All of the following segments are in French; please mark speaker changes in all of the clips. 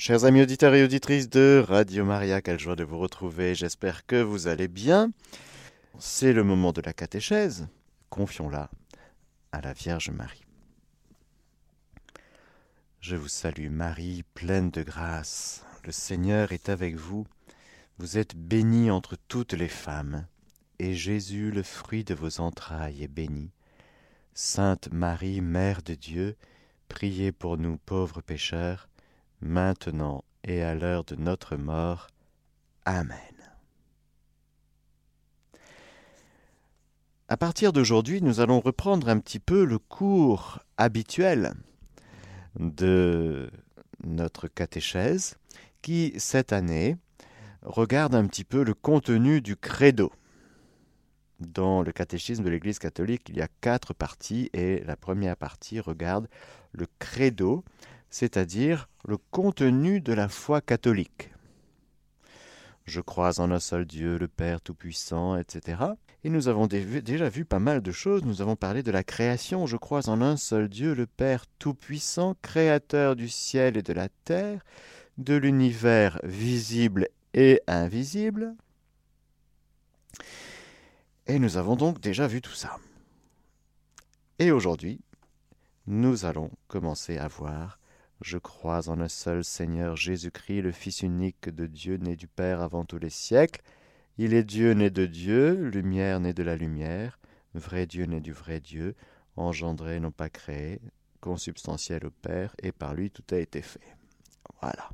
Speaker 1: Chers amis auditeurs et auditrices de Radio Maria, quelle joie de vous retrouver. J'espère que vous allez bien. C'est le moment de la catéchèse. Confions-la à la Vierge Marie. Je vous salue Marie, pleine de grâce. Le Seigneur est avec vous. Vous êtes bénie entre toutes les femmes, et Jésus, le fruit de vos entrailles, est béni. Sainte Marie, Mère de Dieu, priez pour nous pauvres pécheurs, maintenant et à l'heure de notre mort. Amen. À partir d'aujourd'hui, nous allons reprendre un petit peu le cours habituel de notre catéchèse qui, cette année, regarde un petit peu le contenu du credo. Dans le catéchisme de l'Église catholique, il y a quatre parties et la première partie regarde le credo, c'est-à-dire le contenu de la foi catholique. Je crois en un seul Dieu, le Père Tout-Puissant, etc. Et nous avons déjà vu pas mal de choses. Nous avons parlé de la création. Je crois en un seul Dieu, le Père Tout-Puissant, créateur du ciel et de la terre, de l'univers visible et invisible. Et nous avons donc déjà vu tout ça. Et aujourd'hui, nous allons commencer à voir je crois en un seul Seigneur Jésus-Christ, le Fils unique de Dieu, né du Père avant tous les siècles. Il est Dieu né de Dieu, lumière né de la lumière, vrai Dieu né du vrai Dieu, engendré non pas créé, consubstantiel au Père, et par lui tout a été fait. Voilà.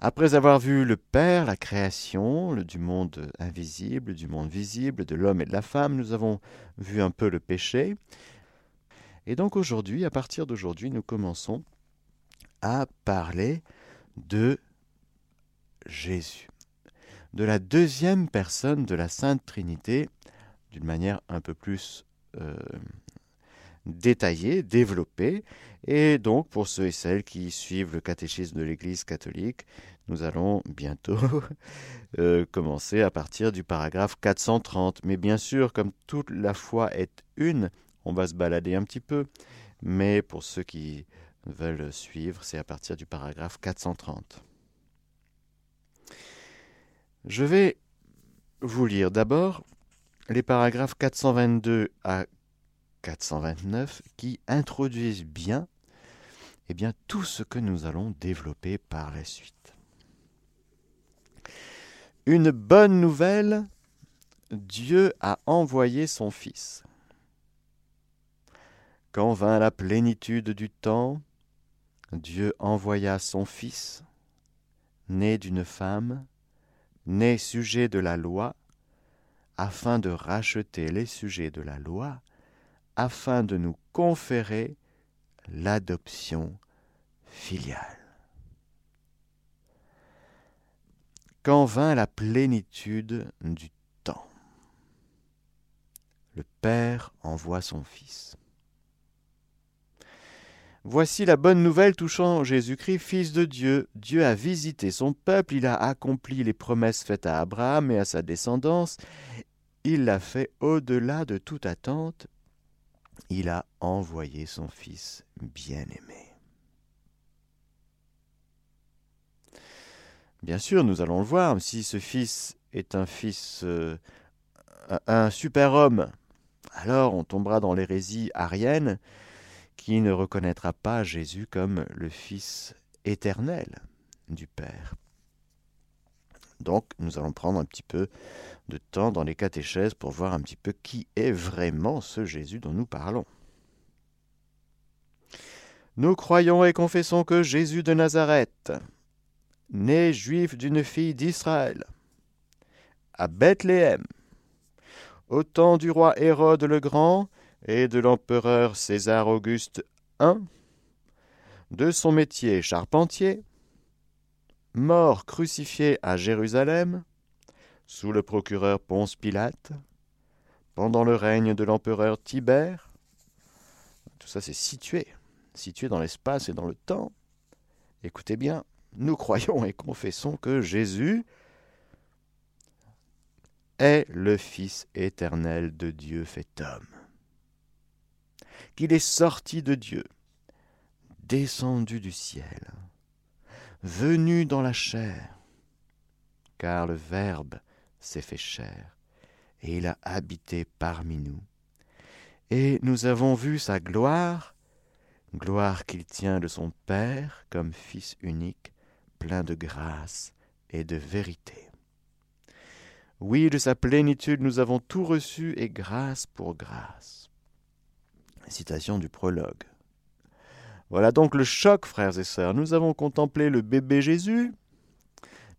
Speaker 1: Après avoir vu le Père, la création, le, du monde invisible, du monde visible, de l'homme et de la femme, nous avons vu un peu le péché. Et donc aujourd'hui, à partir d'aujourd'hui, nous commençons à parler de Jésus, de la deuxième personne de la Sainte Trinité, d'une manière un peu plus euh, détaillée, développée. Et donc, pour ceux et celles qui suivent le catéchisme de l'Église catholique, nous allons bientôt euh, commencer à partir du paragraphe 430. Mais bien sûr, comme toute la foi est une, on va se balader un petit peu. Mais pour ceux qui veulent suivre, c'est à partir du paragraphe 430. Je vais vous lire d'abord les paragraphes 422 à 429 qui introduisent bien, eh bien tout ce que nous allons développer par la suite. Une bonne nouvelle, Dieu a envoyé son Fils. Quand vint la plénitude du temps, Dieu envoya son Fils, né d'une femme, né sujet de la loi, afin de racheter les sujets de la loi, afin de nous conférer l'adoption filiale. Quand vint la plénitude du temps, le Père envoie son Fils. Voici la bonne nouvelle touchant Jésus-Christ, Fils de Dieu. Dieu a visité son peuple, il a accompli les promesses faites à Abraham et à sa descendance, il l'a fait au-delà de toute attente, il a envoyé son Fils bien-aimé. Bien sûr, nous allons le voir, si ce Fils est un Fils, euh, un super-homme, alors on tombera dans l'hérésie arienne, qui ne reconnaîtra pas Jésus comme le Fils éternel du Père. Donc nous allons prendre un petit peu de temps dans les catéchèses pour voir un petit peu qui est vraiment ce Jésus dont nous parlons. Nous croyons et confessons que Jésus de Nazareth, né juif d'une fille d'Israël, à Bethléem, au temps du roi Hérode le Grand, et de l'empereur César Auguste I, de son métier charpentier, mort crucifié à Jérusalem, sous le procureur Ponce Pilate, pendant le règne de l'empereur Tibère. Tout ça c'est situé, situé dans l'espace et dans le temps. Écoutez bien, nous croyons et confessons que Jésus est le Fils éternel de Dieu fait homme qu'il est sorti de Dieu, descendu du ciel, venu dans la chair. Car le Verbe s'est fait chair, et il a habité parmi nous. Et nous avons vu sa gloire, gloire qu'il tient de son Père comme Fils unique, plein de grâce et de vérité. Oui, de sa plénitude nous avons tout reçu et grâce pour grâce. Citation du prologue. Voilà donc le choc, frères et sœurs. Nous avons contemplé le bébé Jésus,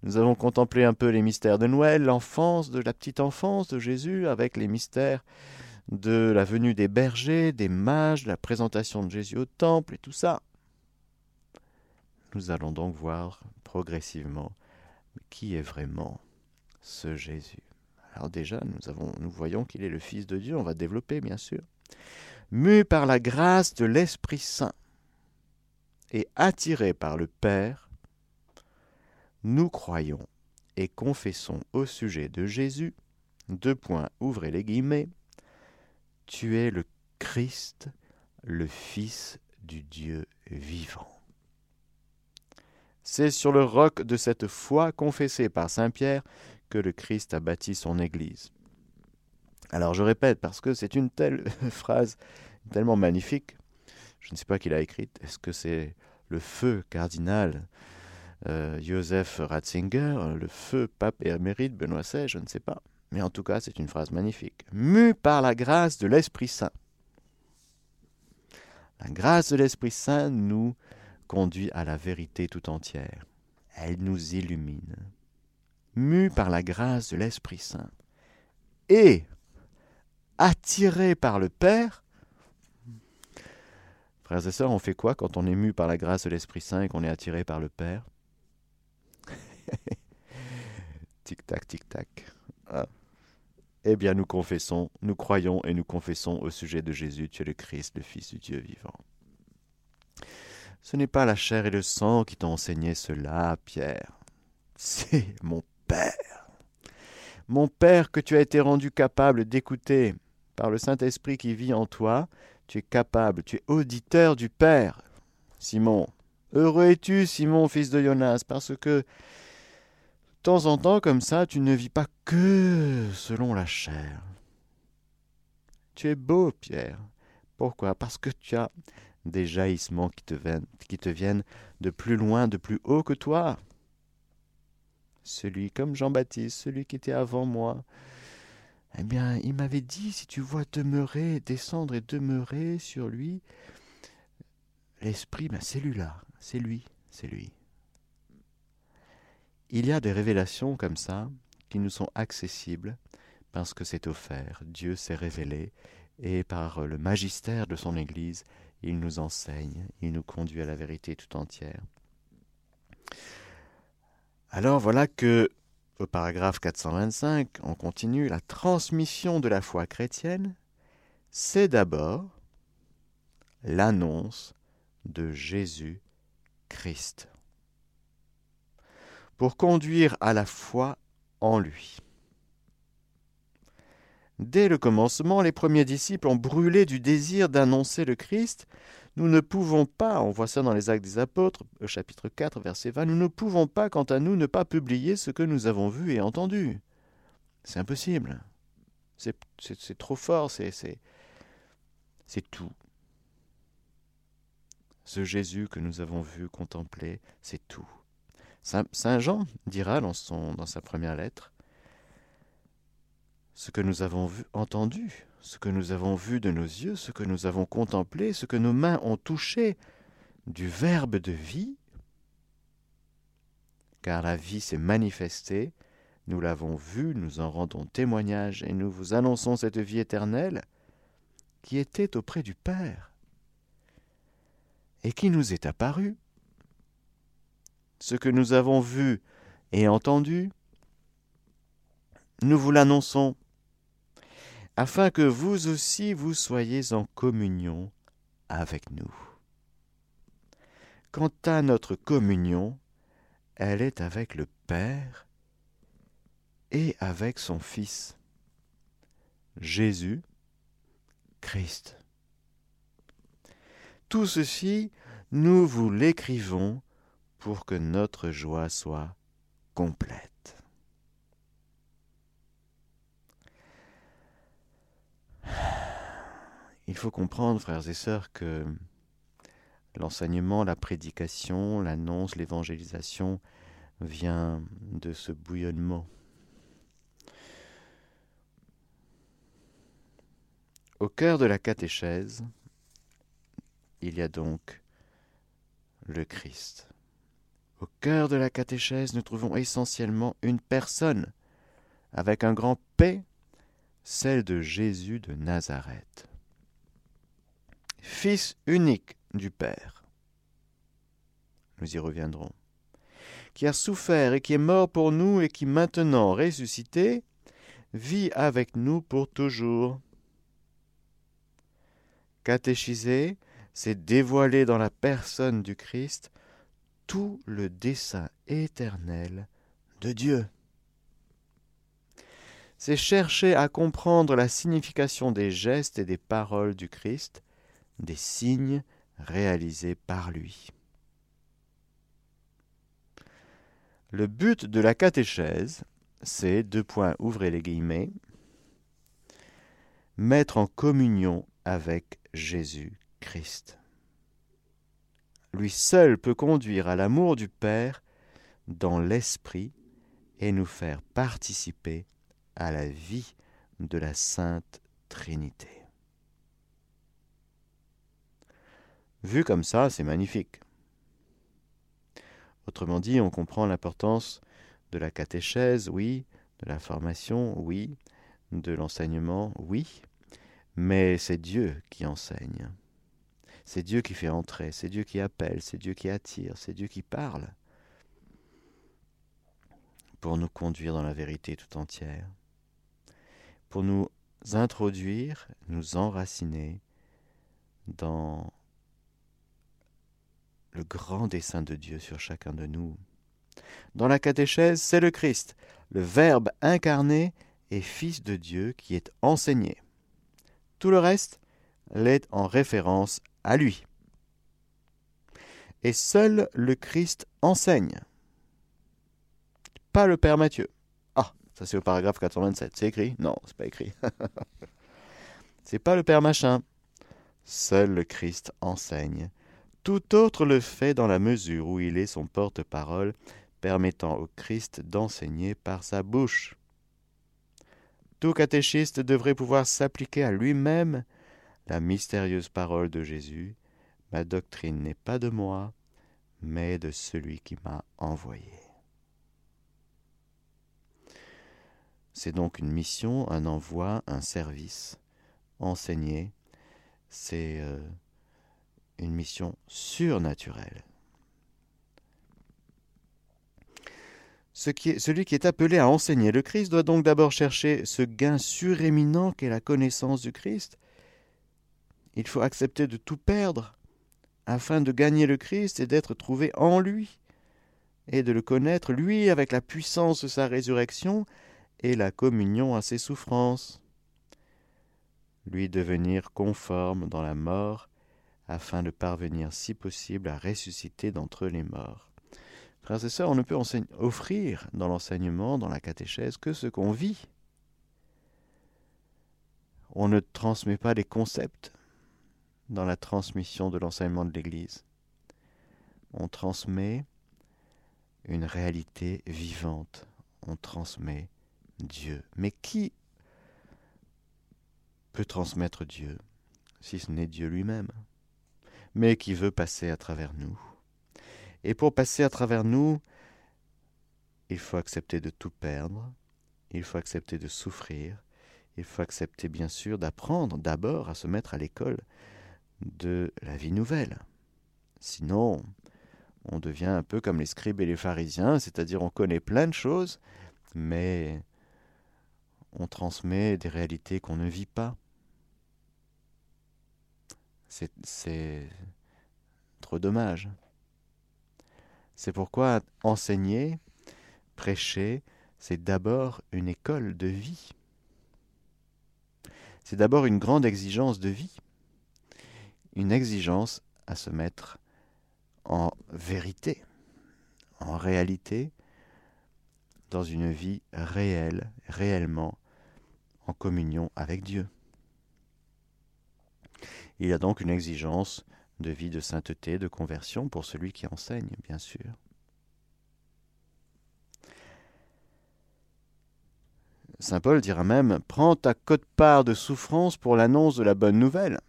Speaker 1: nous avons contemplé un peu les mystères de Noël, l'enfance, de la petite enfance de Jésus, avec les mystères de la venue des bergers, des mages, la présentation de Jésus au temple et tout ça. Nous allons donc voir progressivement qui est vraiment ce Jésus. Alors déjà, nous, nous voyons qu'il est le Fils de Dieu, on va développer bien sûr. Mu par la grâce de l'Esprit Saint et attiré par le Père, nous croyons et confessons au sujet de Jésus, deux points, ouvrez les guillemets, tu es le Christ, le Fils du Dieu vivant. C'est sur le roc de cette foi confessée par Saint Pierre que le Christ a bâti son Église. Alors je répète, parce que c'est une telle phrase tellement magnifique, je ne sais pas qui l'a écrite, est-ce que c'est le feu cardinal euh, Joseph Ratzinger, le feu pape et émérite Benoît XVI, je ne sais pas. Mais en tout cas, c'est une phrase magnifique. Mu par la grâce de l'Esprit Saint. La grâce de l'Esprit Saint nous conduit à la vérité tout entière. Elle nous illumine. Mu par la grâce de l'Esprit Saint. Et attiré par le Père. Frères et sœurs, on fait quoi quand on est mu par la grâce de l'Esprit Saint et qu'on est attiré par le Père? Tic-tac, tic-tac. Ah. Eh bien, nous confessons, nous croyons et nous confessons au sujet de Jésus, tu es le Christ, le Fils du Dieu vivant. Ce n'est pas la chair et le sang qui t'ont enseigné cela, Pierre. C'est mon Père. Mon Père que tu as été rendu capable d'écouter par le Saint-Esprit qui vit en toi. Tu es capable, tu es auditeur du Père. Simon, heureux es-tu, Simon, fils de Jonas, parce que de temps en temps, comme ça, tu ne vis pas que selon la chair. Tu es beau, Pierre. Pourquoi? Parce que tu as des jaillissements qui te, viennent, qui te viennent de plus loin, de plus haut que toi. Celui comme Jean-Baptiste, celui qui était avant moi, eh bien, il m'avait dit, si tu vois demeurer, descendre et demeurer sur lui, l'esprit, ben c'est lui-là, c'est lui, c'est lui. Il y a des révélations comme ça qui nous sont accessibles parce que c'est offert. Dieu s'est révélé et par le magistère de son Église, il nous enseigne, il nous conduit à la vérité tout entière. Alors voilà que, au paragraphe 425, on continue, la transmission de la foi chrétienne, c'est d'abord l'annonce de Jésus Christ pour conduire à la foi en lui. Dès le commencement, les premiers disciples ont brûlé du désir d'annoncer le Christ. Nous ne pouvons pas, on voit ça dans les Actes des Apôtres, au chapitre 4, verset 20, nous ne pouvons pas, quant à nous, ne pas publier ce que nous avons vu et entendu. C'est impossible. C'est trop fort, c'est tout. Ce Jésus que nous avons vu, contempler, c'est tout. Saint Jean dira dans, son, dans sa première lettre ce que nous avons vu, entendu, ce que nous avons vu de nos yeux, ce que nous avons contemplé, ce que nos mains ont touché du Verbe de vie, car la vie s'est manifestée, nous l'avons vue, nous en rendons témoignage et nous vous annonçons cette vie éternelle qui était auprès du Père et qui nous est apparue. Ce que nous avons vu et entendu, nous vous l'annonçons, afin que vous aussi vous soyez en communion avec nous. Quant à notre communion, elle est avec le Père et avec son Fils, Jésus Christ. Tout ceci, nous vous l'écrivons pour que notre joie soit complète. Il faut comprendre, frères et sœurs, que l'enseignement, la prédication, l'annonce, l'évangélisation vient de ce bouillonnement. Au cœur de la catéchèse, il y a donc le Christ. Au cœur de la catéchèse, nous trouvons essentiellement une personne, avec un grand P, celle de Jésus de Nazareth. Fils unique du Père. Nous y reviendrons. Qui a souffert et qui est mort pour nous et qui maintenant ressuscité, vit avec nous pour toujours. Catéchisé, c'est dévoiler dans la personne du Christ tout le dessein éternel de Dieu. C'est chercher à comprendre la signification des gestes et des paroles du Christ, des signes réalisés par lui. Le but de la catéchèse, c'est, deux points, ouvrez les guillemets, mettre en communion avec Jésus-Christ. Lui seul peut conduire à l'amour du Père dans l'Esprit et nous faire participer à la vie de la Sainte Trinité. Vu comme ça, c'est magnifique. Autrement dit, on comprend l'importance de la catéchèse, oui, de la formation, oui, de l'enseignement, oui, mais c'est Dieu qui enseigne. C'est Dieu qui fait entrer, c'est Dieu qui appelle, c'est Dieu qui attire, c'est Dieu qui parle pour nous conduire dans la vérité tout entière, pour nous introduire, nous enraciner dans le grand dessein de Dieu sur chacun de nous. Dans la catéchèse, c'est le Christ, le Verbe incarné et Fils de Dieu qui est enseigné. Tout le reste l'est en référence à lui. Et seul le Christ enseigne. Pas le Père Matthieu. Ça c'est au paragraphe 427. C'est écrit? Non, c'est pas écrit. c'est pas le Père Machin. Seul le Christ enseigne. Tout autre le fait dans la mesure où il est son porte-parole, permettant au Christ d'enseigner par sa bouche. Tout catéchiste devrait pouvoir s'appliquer à lui-même la mystérieuse parole de Jésus, Ma doctrine n'est pas de moi, mais de celui qui m'a envoyé. C'est donc une mission, un envoi, un service. Enseigner, c'est euh, une mission surnaturelle. celui qui est appelé à enseigner le Christ doit donc d'abord chercher ce gain suréminent qu'est la connaissance du Christ, il faut accepter de tout perdre afin de gagner le Christ et d'être trouvé en lui, et de le connaître, lui, avec la puissance de sa résurrection et la communion à ses souffrances. Lui devenir conforme dans la mort, afin de parvenir, si possible, à ressusciter d'entre les morts. Frères et sœurs, on ne peut offrir dans l'enseignement, dans la catéchèse, que ce qu'on vit. On ne transmet pas des concepts, dans la transmission de l'enseignement de l'Église. On transmet une réalité vivante, on transmet Dieu. Mais qui peut transmettre Dieu si ce n'est Dieu lui-même, mais qui veut passer à travers nous? Et pour passer à travers nous, il faut accepter de tout perdre, il faut accepter de souffrir, il faut accepter bien sûr d'apprendre d'abord à se mettre à l'école de la vie nouvelle. Sinon, on devient un peu comme les scribes et les pharisiens, c'est-à-dire on connaît plein de choses, mais on transmet des réalités qu'on ne vit pas. C'est trop dommage. C'est pourquoi enseigner, prêcher, c'est d'abord une école de vie. C'est d'abord une grande exigence de vie une exigence à se mettre en vérité. en réalité, dans une vie réelle, réellement en communion avec Dieu. Il y a donc une exigence de vie de sainteté, de conversion pour celui qui enseigne, bien sûr. Saint Paul dira même Prends ta cote-part de souffrance pour l'annonce de la bonne nouvelle.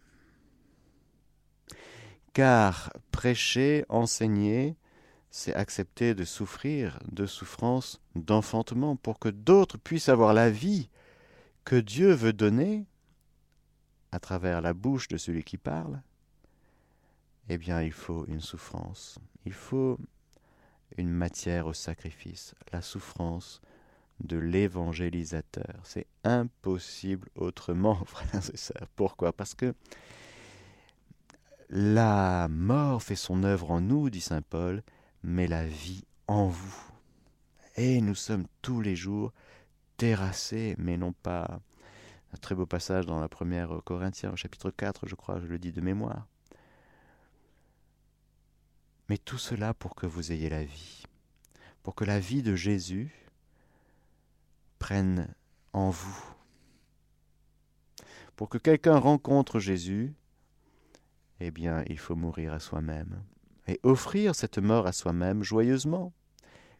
Speaker 1: Car prêcher, enseigner, c'est accepter de souffrir de souffrance d'enfantement pour que d'autres puissent avoir la vie que Dieu veut donner à travers la bouche de celui qui parle. Eh bien, il faut une souffrance. Il faut une matière au sacrifice, la souffrance de l'évangélisateur. C'est impossible autrement, frères et sœurs. Pourquoi? Parce que la mort fait son œuvre en nous, dit Saint Paul, mais la vie en vous. Et nous sommes tous les jours terrassés, mais non pas un très beau passage dans la première Corinthiens, au chapitre 4, je crois, je le dis de mémoire. Mais tout cela pour que vous ayez la vie, pour que la vie de Jésus prenne en vous. Pour que quelqu'un rencontre Jésus, eh bien, il faut mourir à soi-même et offrir cette mort à soi-même joyeusement.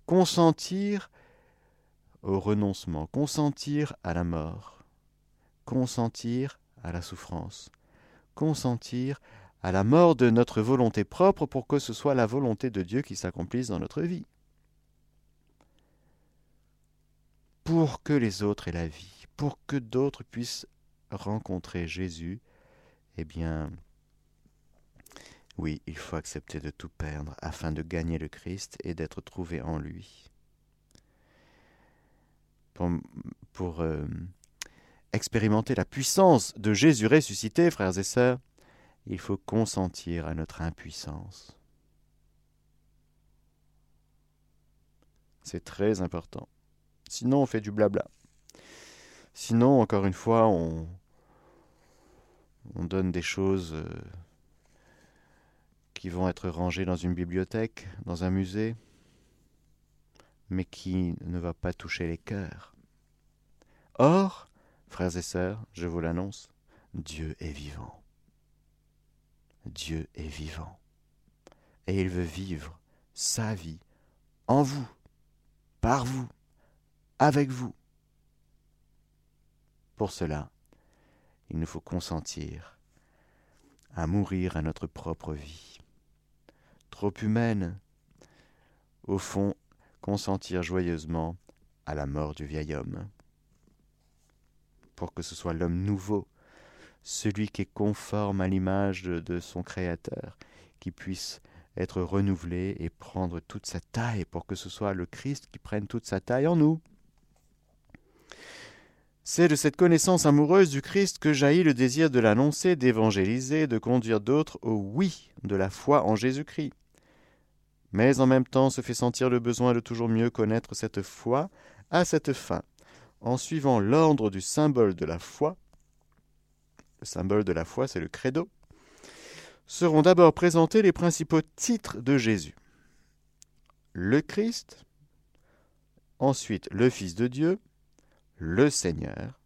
Speaker 1: Consentir au renoncement, consentir à la mort, consentir à la souffrance, consentir à la mort de notre volonté propre pour que ce soit la volonté de Dieu qui s'accomplisse dans notre vie. pour que les autres aient la vie, pour que d'autres puissent rencontrer Jésus, eh bien, oui, il faut accepter de tout perdre afin de gagner le Christ et d'être trouvé en lui. Pour, euh, expérimenter la puissance de Jésus ressuscité, frères et sœurs, il faut consentir à notre impuissance. C'est très important. Sinon, on fait du blabla. Sinon, encore une fois, on, on donne des choses euh, qui vont être rangées dans une bibliothèque, dans un musée, mais qui ne va pas toucher les cœurs. Or, frères et sœurs, je vous l'annonce, Dieu est vivant. Dieu est vivant. Et il veut vivre sa vie en vous, par vous avec vous. Pour cela, il nous faut consentir à mourir à notre propre vie. Trop humaine, au fond, consentir joyeusement à la mort du vieil homme, pour que ce soit l'homme nouveau, celui qui est conforme à l'image de, son Créateur, qui puisse être renouvelé et prendre toute sa taille, pour que ce soit le Christ qui prenne toute sa taille en nous. C'est de cette connaissance amoureuse du Christ que jaillit le désir de l'annoncer, d'évangéliser, de conduire d'autres au oui de la foi en Jésus-Christ. Mais en même temps se fait sentir le besoin de toujours mieux connaître cette foi à cette fin, en suivant l'ordre du symbole de la foi. Le symbole de la foi, c'est le credo. Seront d'abord présentés les principaux titres de Jésus. Le Christ, ensuite le Fils de Dieu, le Seigneur.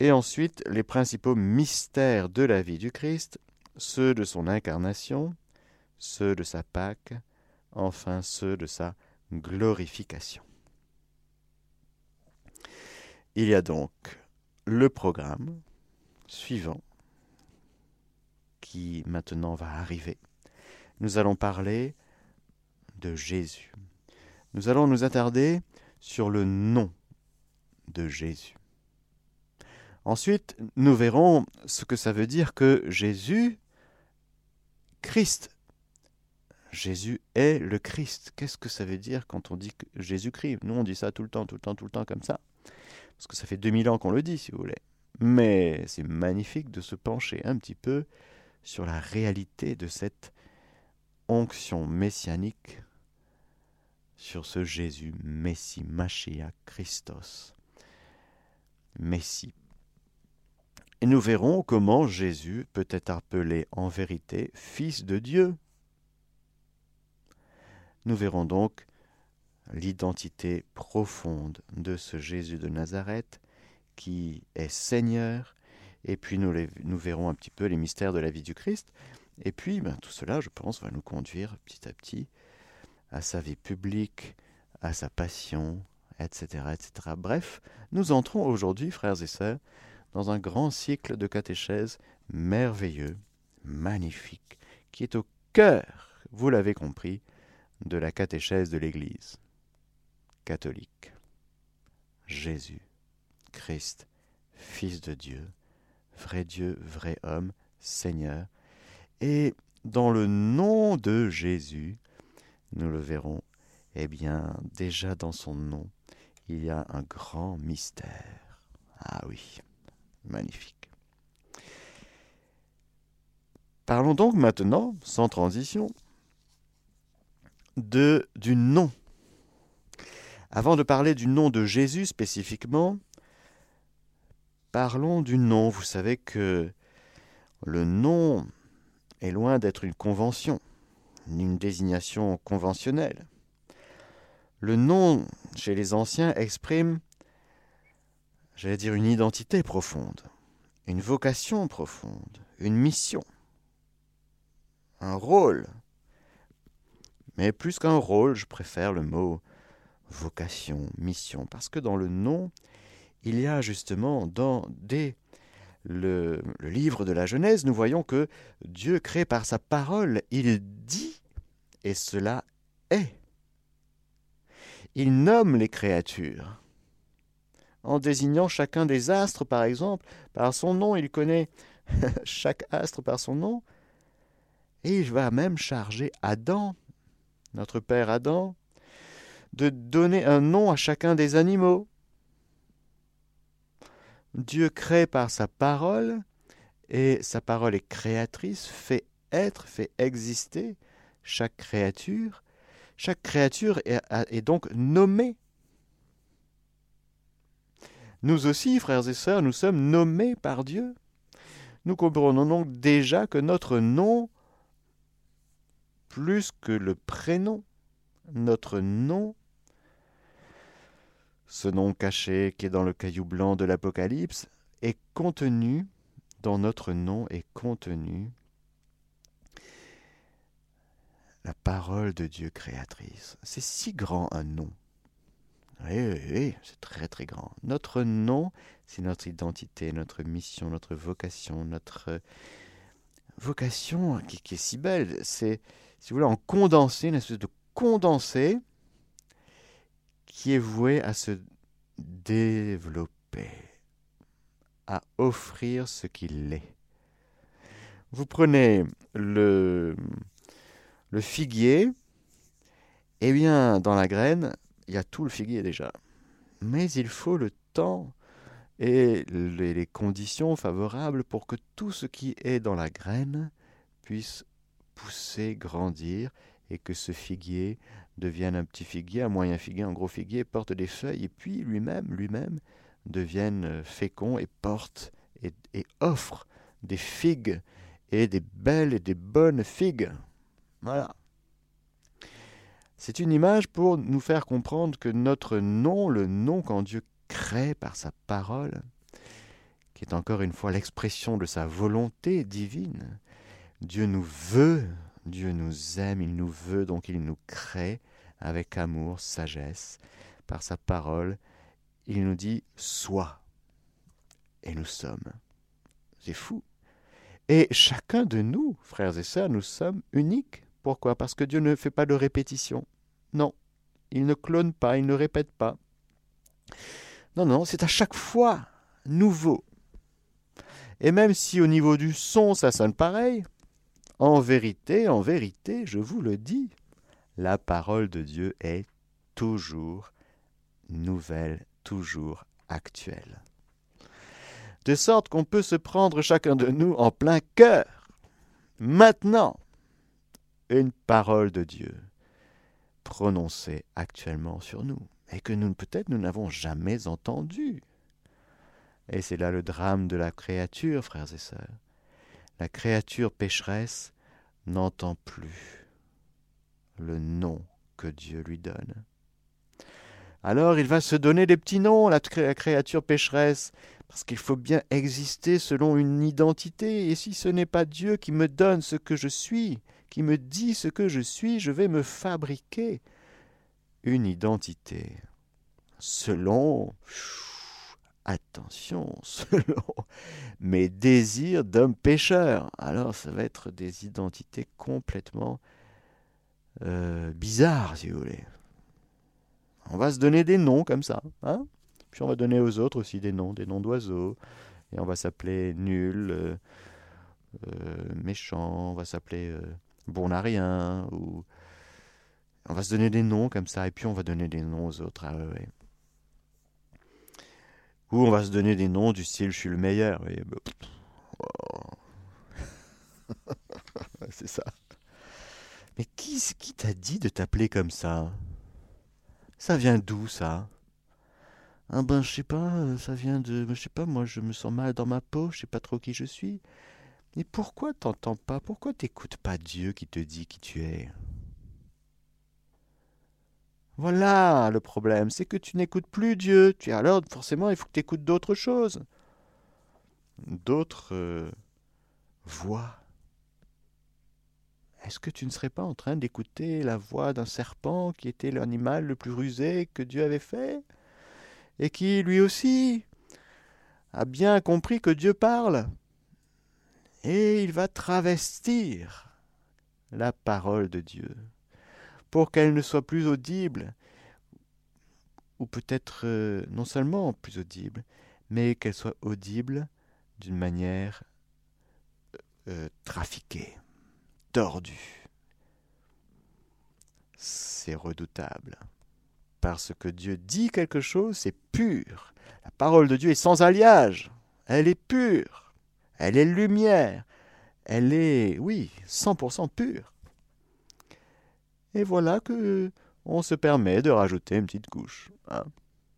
Speaker 1: Et ensuite, les principaux mystères de la vie du Christ, ceux de son incarnation, ceux de sa Pâque, enfin ceux de sa glorification. Il y a donc le programme suivant qui maintenant va arriver. Nous allons parler de Jésus. Nous allons nous attarder sur le nom de Jésus. Ensuite, nous verrons ce que ça veut dire que Jésus, Christ, Jésus est le Christ. Qu'est-ce que ça veut dire quand on dit Jésus-Christ? Nous, on dit ça tout le temps, tout le temps, tout le temps comme ça. Parce que ça fait 2000 ans qu'on le dit, si vous voulez. Mais c'est magnifique de se pencher un petit peu sur la réalité de cette onction messianique sur ce Jésus, Messie, Machia, Christos, Messie. Et nous verrons comment Jésus peut être appelé en vérité Fils de Dieu. Nous verrons donc l'identité profonde de ce Jésus de Nazareth qui est Seigneur, et puis nous, verrons un petit peu les mystères de la vie du Christ, et puis ben, tout cela, je pense, va nous conduire petit à petit à sa vie publique, à sa passion, etc. etc. Bref, nous entrons aujourd'hui, frères et sœurs, dans un grand cycle de catéchèse merveilleux, magnifique, qui est au cœur, vous l'avez compris, de la catéchèse de l'Église catholique. Jésus, Christ, Fils de Dieu, vrai Dieu, vrai homme, Seigneur, et dans le nom de Jésus, nous le verrons, eh bien, déjà dans son nom, il y a un grand mystère. Ah oui, magnifique. Parlons donc maintenant, sans transition, de, du nom. Avant de parler du nom de Jésus spécifiquement, parlons du nom. Vous savez que le nom est loin d'être une convention, une désignation conventionnelle. Le nom, chez les anciens, exprime, j'allais dire, une identité profonde, une vocation profonde, une mission, un rôle. Mais plus qu'un rôle, je préfère le mot vocation, mission, parce que dans le nom, il y a justement dans des le, livre de la Genèse, nous voyons que Dieu crée par sa parole, il dit, et cela est. Il nomme les créatures. En désignant chacun des astres, par exemple, par son nom, il connaît chaque astre par son nom, et il va même charger Adam, notre père Adam, de donner un nom à chacun des animaux. Dieu crée par sa parole, et sa parole est créatrice, fait être, fait exister chaque créature. Chaque créature est, donc nommée. Nous aussi, frères et sœurs, nous sommes nommés par Dieu. Nous comprenons donc déjà que notre nom, plus que le prénom, notre nom ce nom caché qui est dans le caillou blanc de l'Apocalypse est contenu, dans notre nom est contenu la parole de Dieu créatrice. C'est si grand un nom. Oui, oui, oui c'est très très grand. Notre nom, c'est notre identité, notre mission, notre vocation, notre vocation qui, qui est si belle. C'est, si vous voulez, en condensé, une espèce de condensé qui est voué à se développer, à offrir ce qu'il est. Vous prenez le, le figuier, eh bien, dans la graine, il y a tout le figuier déjà. Mais il faut le temps et les conditions favorables pour que tout ce qui est dans la graine puisse pousser, grandir, et que ce figuier devienne un petit figuier, un moyen figuier, un gros figuier, porte des feuilles, et puis lui-même, lui-même, devienne euh, fécond et porte et, et, offre des figues, et des belles et des bonnes figues. Voilà. C'est une image pour nous faire comprendre que notre nom, le nom qu'en Dieu crée par sa parole, qui est encore une fois l'expression de sa volonté divine, Dieu nous veut Dieu nous aime, il nous veut, donc il nous crée avec amour, sagesse, par sa parole. Il nous dit Sois. Et nous sommes. C'est fou. Et chacun de nous, frères et sœurs, nous sommes uniques. Pourquoi? Parce que Dieu ne fait pas de répétition. Non, il ne clone pas, il ne répète pas. Non, non, c'est à chaque fois nouveau. Et même si au niveau du son, ça sonne pareil, en vérité, en vérité, je vous le dis, la parole de Dieu est toujours nouvelle, toujours actuelle. De sorte qu'on peut se prendre chacun de nous en plein cœur, maintenant, une parole de Dieu prononcée actuellement sur nous, et que nous peut-être nous n'avons jamais entendue. Et c'est là le drame de la créature, frères et sœurs la créature pécheresse n'entend plus le nom que Dieu lui donne. Alors il va se donner des petits noms, la créature pécheresse, parce qu'il faut bien exister selon une identité, et si ce n'est pas Dieu qui me donne ce que je suis, qui me dit ce que je suis, je vais me fabriquer une identité selon attention, selon mes désirs d'homme pécheur. Alors ça va être des identités complètement euh, bizarres, si vous voulez. On va se donner des noms comme ça. Hein Puis on va donner aux autres aussi des noms, des noms d'oiseaux. Et on va s'appeler nul, euh, euh, méchant, on va s'appeler bon à rien. Ou... On va se donner des noms comme ça. Et puis on va donner des noms aux autres. Ah ou on va se donner des noms du style je suis le meilleur. Bah, C'est ça. Mais qui, qui t'a dit de t'appeler comme ça? Ça vient d'où ça? Ah ben je sais pas, euh, ça vient de. Je sais pas, moi je me sens mal dans ma peau, je sais pas trop qui je suis. Mais pourquoi t'entends pas? Pourquoi t'écoutes pas Dieu qui te dit qui tu es? Voilà le problème, c'est que tu n'écoutes plus Dieu. Tu alors forcément il faut que tu écoutes d'autres choses, d'autres euh, voix. Est-ce que tu ne serais pas en train d'écouter la voix d'un serpent qui était l'animal le plus rusé que Dieu avait fait et qui lui aussi a bien compris que Dieu parle? Et il va travestir la parole de Dieu pour qu'elle ne soit plus audible, ou peut-être euh, non seulement plus audible, mais qu'elle soit audible d'une manière euh, euh, trafiquée, tordue. C'est redoutable. Parce que Dieu dit quelque chose, c'est pur. La parole de Dieu est sans alliage. Elle est pure. Elle est lumière. Elle est, oui, 100% pure. Et voilà que on se permet de rajouter une petite couche. Hein.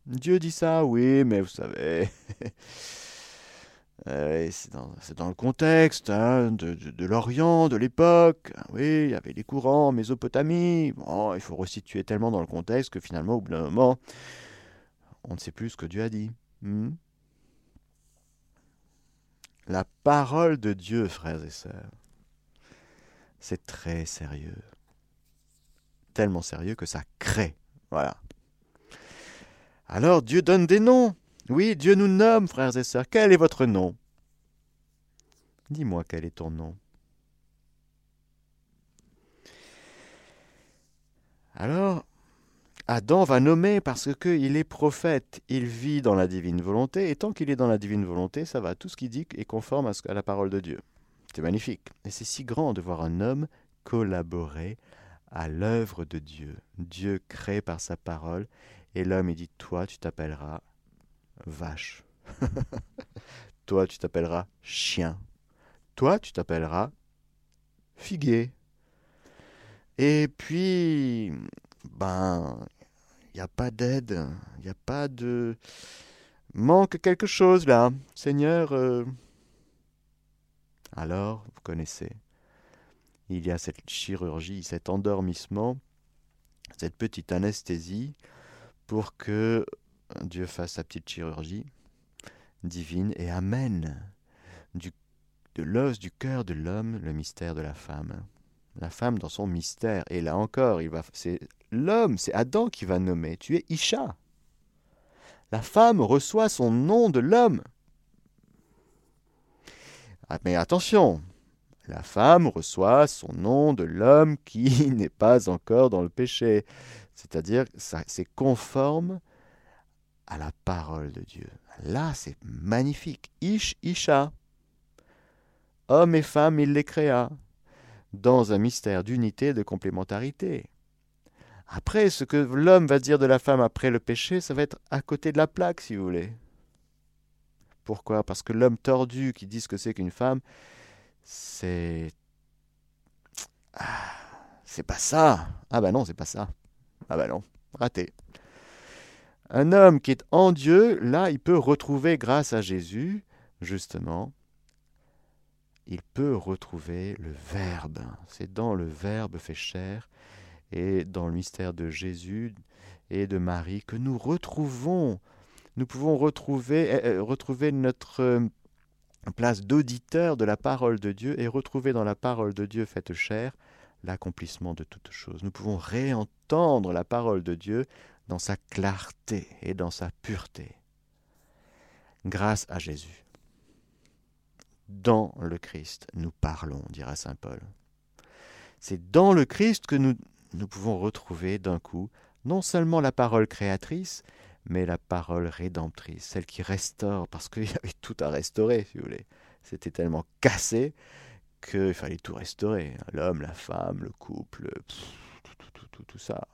Speaker 1: Dieu dit ça, oui, mais vous savez, euh, c'est dans, le contexte hein, de, l'Orient, de l'époque. Oui, il y avait les courants, Mésopotamie. Bon, il faut resituer tellement dans le contexte que finalement, au bout d'un moment, on ne sait plus ce que Dieu a dit. Hmm? La parole de Dieu, frères et sœurs, c'est très sérieux tellement sérieux que ça crée. Voilà. Alors Dieu donne des noms. Oui, Dieu nous nomme, frères et sœurs. Quel est votre nom? Dis-moi quel est ton nom. Alors, Adam va nommer parce qu'il est prophète, il vit dans la divine volonté, et tant qu'il est dans la divine volonté, ça va, tout ce qu'il dit est conforme à la parole de Dieu. C'est magnifique. Et c'est si grand de voir un homme collaborer à l'œuvre de Dieu. Dieu crée par sa parole, et l'homme dit, toi tu t'appelleras vache. toi tu t'appelleras chien. Toi tu t'appelleras figuier. Et puis, ben, il n'y a pas d'aide, il n'y a pas de... Manque quelque chose là. Seigneur, euh, alors, vous connaissez il y a cette chirurgie, cet endormissement, cette petite anesthésie pour que Dieu fasse sa petite chirurgie divine et amène de l'os du cœur de l'homme le mystère de la femme. La femme dans son mystère. Et là encore, c'est l'homme, c'est Adam qui va nommer. Tu es Isha. La femme reçoit son nom de l'homme. Ah, mais attention, la femme reçoit son nom de l'homme qui n'est pas encore dans le péché. C'est-à-dire, c'est conforme à la parole de Dieu. Là, c'est magnifique. Ish, Isha. Homme et femme, il les créa dans un mystère d'unité et de complémentarité. Après, ce que l'homme va dire de la femme après le péché, ça va être à côté de la plaque, si vous voulez. Pourquoi? Parce que l'homme tordu qui dit ce que c'est qu'une femme, c'est. Ah, c'est pas ça. Ah bah non, c'est pas ça. Ah bah non, raté. Un homme qui est en Dieu, là, il peut retrouver, grâce à Jésus, justement, il peut retrouver le Verbe. C'est dans le Verbe fait chair. et dans le mystère de Jésus et de Marie que nous retrouvons, nous pouvons retrouver, euh, retrouver notre euh, place d'auditeur de la parole de Dieu et retrouver dans la parole de Dieu faite chair l'accomplissement de toutes choses. Nous pouvons réentendre la parole de Dieu dans sa clarté et dans sa pureté, grâce à Jésus. Dans le Christ, nous parlons, dira Saint Paul. C'est dans le Christ que nous, nous pouvons retrouver d'un coup non seulement la parole créatrice, mais la parole rédemptrice, celle qui restaure, parce qu'il y avait tout à restaurer, si vous voulez. C'était tellement cassé qu'il fallait tout restaurer. L'homme, la femme, le couple, tout, tout, tout, tout, ça.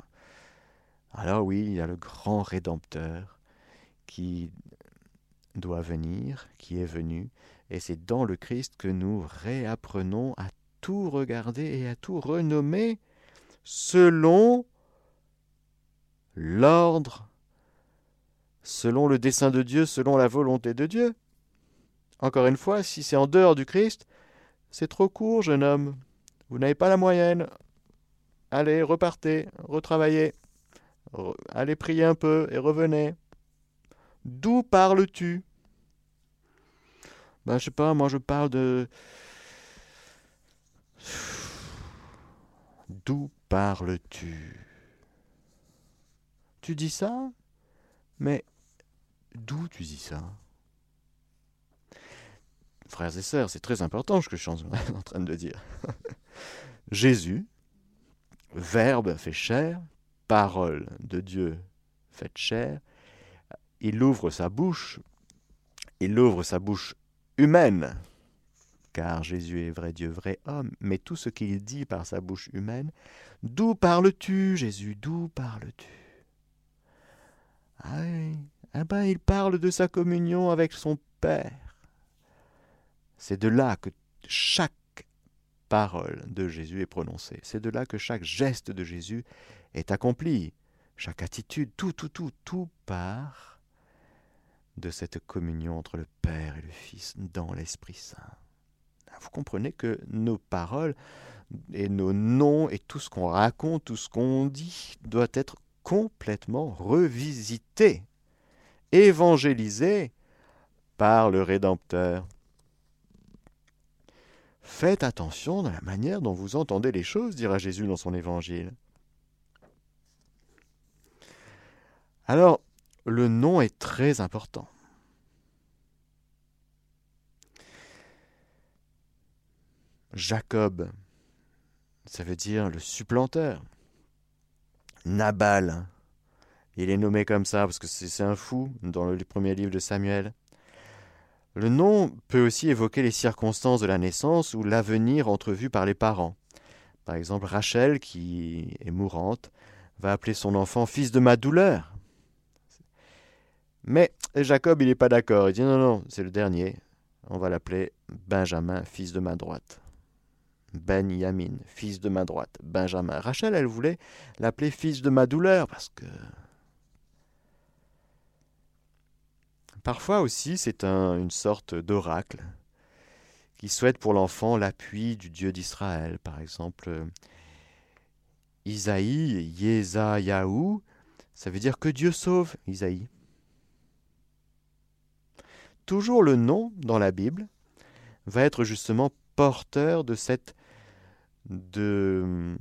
Speaker 1: Alors oui, il y a le grand Rédempteur qui doit venir, qui est venu, et c'est dans le Christ que nous réapprenons à tout regarder et à tout renommer selon l'ordre, selon le dessein de Dieu, selon la volonté de Dieu. Encore une fois, si c'est en dehors du Christ, c'est trop court, jeune homme. Vous n'avez pas la moyenne. Allez, repartez, retravaillez. allez prier un peu et revenez. D'où parles-tu? Ben, je sais pas, moi je parle de. D'où parles-tu? Tu dis ça Mais d'où tu dis ça? Frères et sœurs, c'est très important ce que je suis en train de dire. Jésus, Verbe fait chair, parole de Dieu faite chair, il ouvre sa bouche, il ouvre sa bouche humaine, car Jésus est vrai Dieu, vrai homme, mais tout ce qu'il dit par sa bouche humaine, d'où parles-tu, Jésus, d'où parles-tu? Ah ah ben il parle de sa communion avec son Père. C'est de là que chaque parole de Jésus est prononcée. C'est de là que chaque geste de Jésus est accompli. Chaque attitude, tout, tout, tout, tout part de cette communion entre le Père et le Fils dans l'Esprit Saint. Vous comprenez que nos paroles et nos noms et tout ce qu'on raconte, tout ce qu'on dit doit être complètement revisité, évangélisé par le Rédempteur. Faites attention dans la manière dont vous entendez les choses, dira Jésus dans son évangile. Alors, le nom est très important. Jacob, ça veut dire le supplanteur. Nabal, il est nommé comme ça parce que c'est un fou dans le premier livre de Samuel. Le nom peut aussi évoquer les circonstances de la naissance ou l'avenir entrevu par les parents. Par exemple, Rachel, qui est mourante, va appeler son enfant fils de ma douleur. Mais Jacob, il n'est pas d'accord. Il dit non, non, c'est le dernier. On va l'appeler Benjamin, fils de ma droite. Ben Yamin, fils de ma droite. Benjamin. Rachel, elle voulait l'appeler fils de ma douleur parce que Parfois aussi, c'est une sorte d'oracle qui souhaite pour l'enfant l'appui du Dieu d'Israël. Par exemple, Isaïe, Yahou, ça veut dire que Dieu sauve Isaïe. Toujours le nom dans la Bible va être justement porteur de cette de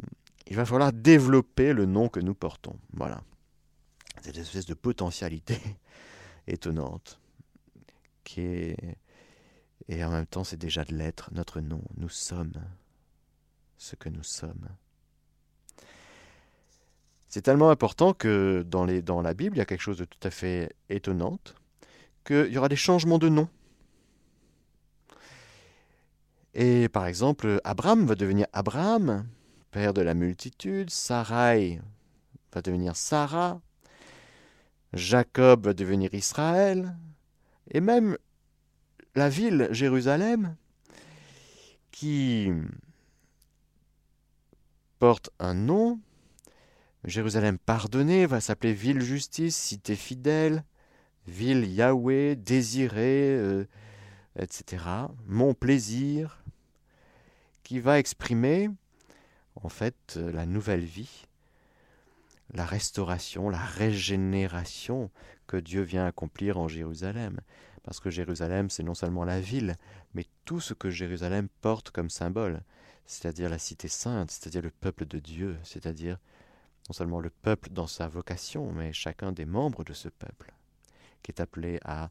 Speaker 1: il va falloir développer le nom que nous portons. Voilà. Cette espèce de potentialité étonnante. Et en même temps, c'est déjà de l'être, notre nom. Nous sommes ce que nous sommes. C'est tellement important que dans, dans la Bible, il y a quelque chose de tout à fait étonnant, qu'il y aura des changements de nom. Et par exemple, Abraham va devenir Abraham, père de la multitude, Sarai va devenir Sarah, Jacob va devenir Israël, et même la ville Jérusalem, qui porte un nom, Jérusalem pardonnée va s'appeler ville justice, cité fidèle, ville Yahweh, désirée, euh, etc. Mon plaisir, qui va exprimer en fait la nouvelle vie la restauration, la régénération que Dieu vient accomplir en Jérusalem. Parce que Jérusalem, c'est non seulement la ville, mais tout ce que Jérusalem porte comme symbole, c'est-à-dire la cité sainte, c'est-à-dire le peuple de Dieu, c'est-à-dire non seulement le peuple dans sa vocation, mais chacun des membres de ce peuple, qui est appelé à,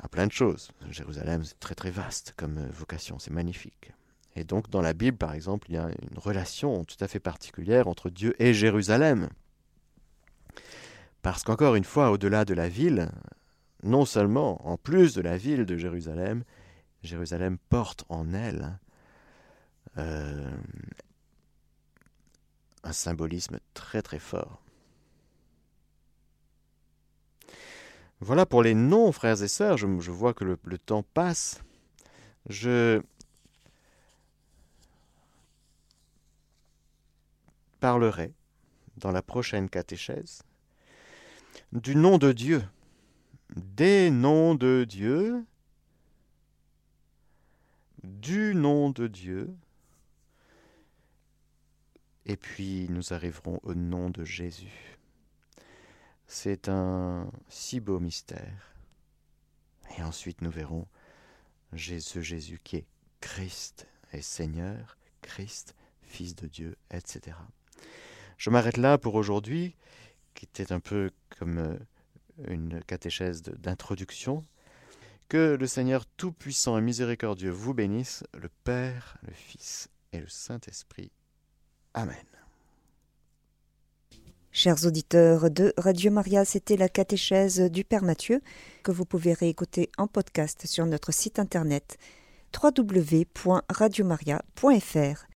Speaker 1: à plein de choses. Jérusalem, c'est très très vaste comme vocation, c'est magnifique. Et donc dans la Bible, par exemple, il y a une relation tout à fait particulière entre Dieu et Jérusalem. Parce qu'encore une fois, au-delà de la ville, non seulement, en plus de la ville de Jérusalem, Jérusalem porte en elle euh, un symbolisme très très fort. Voilà pour les noms, frères et sœurs. Je, vois que le, le temps passe. Je parlerai dans la prochaine catéchèse du nom de Dieu, des noms de Dieu, du nom de Dieu, et puis nous arriverons au nom de Jésus. C'est un si beau mystère. Et ensuite nous verrons ce Jésus qui est Christ et Seigneur, Christ, Fils de Dieu, etc. Je m'arrête là pour aujourd'hui, qui était un peu comme euh, une catéchèse d'introduction. Que le Seigneur Tout-Puissant et Miséricordieux vous bénisse, le Père, le Fils et le Saint-Esprit. Amen.
Speaker 2: Chers auditeurs de Radio Maria, c'était la catéchèse du Père Mathieu que vous pouvez réécouter en podcast sur notre site internet www.radiomaria.fr.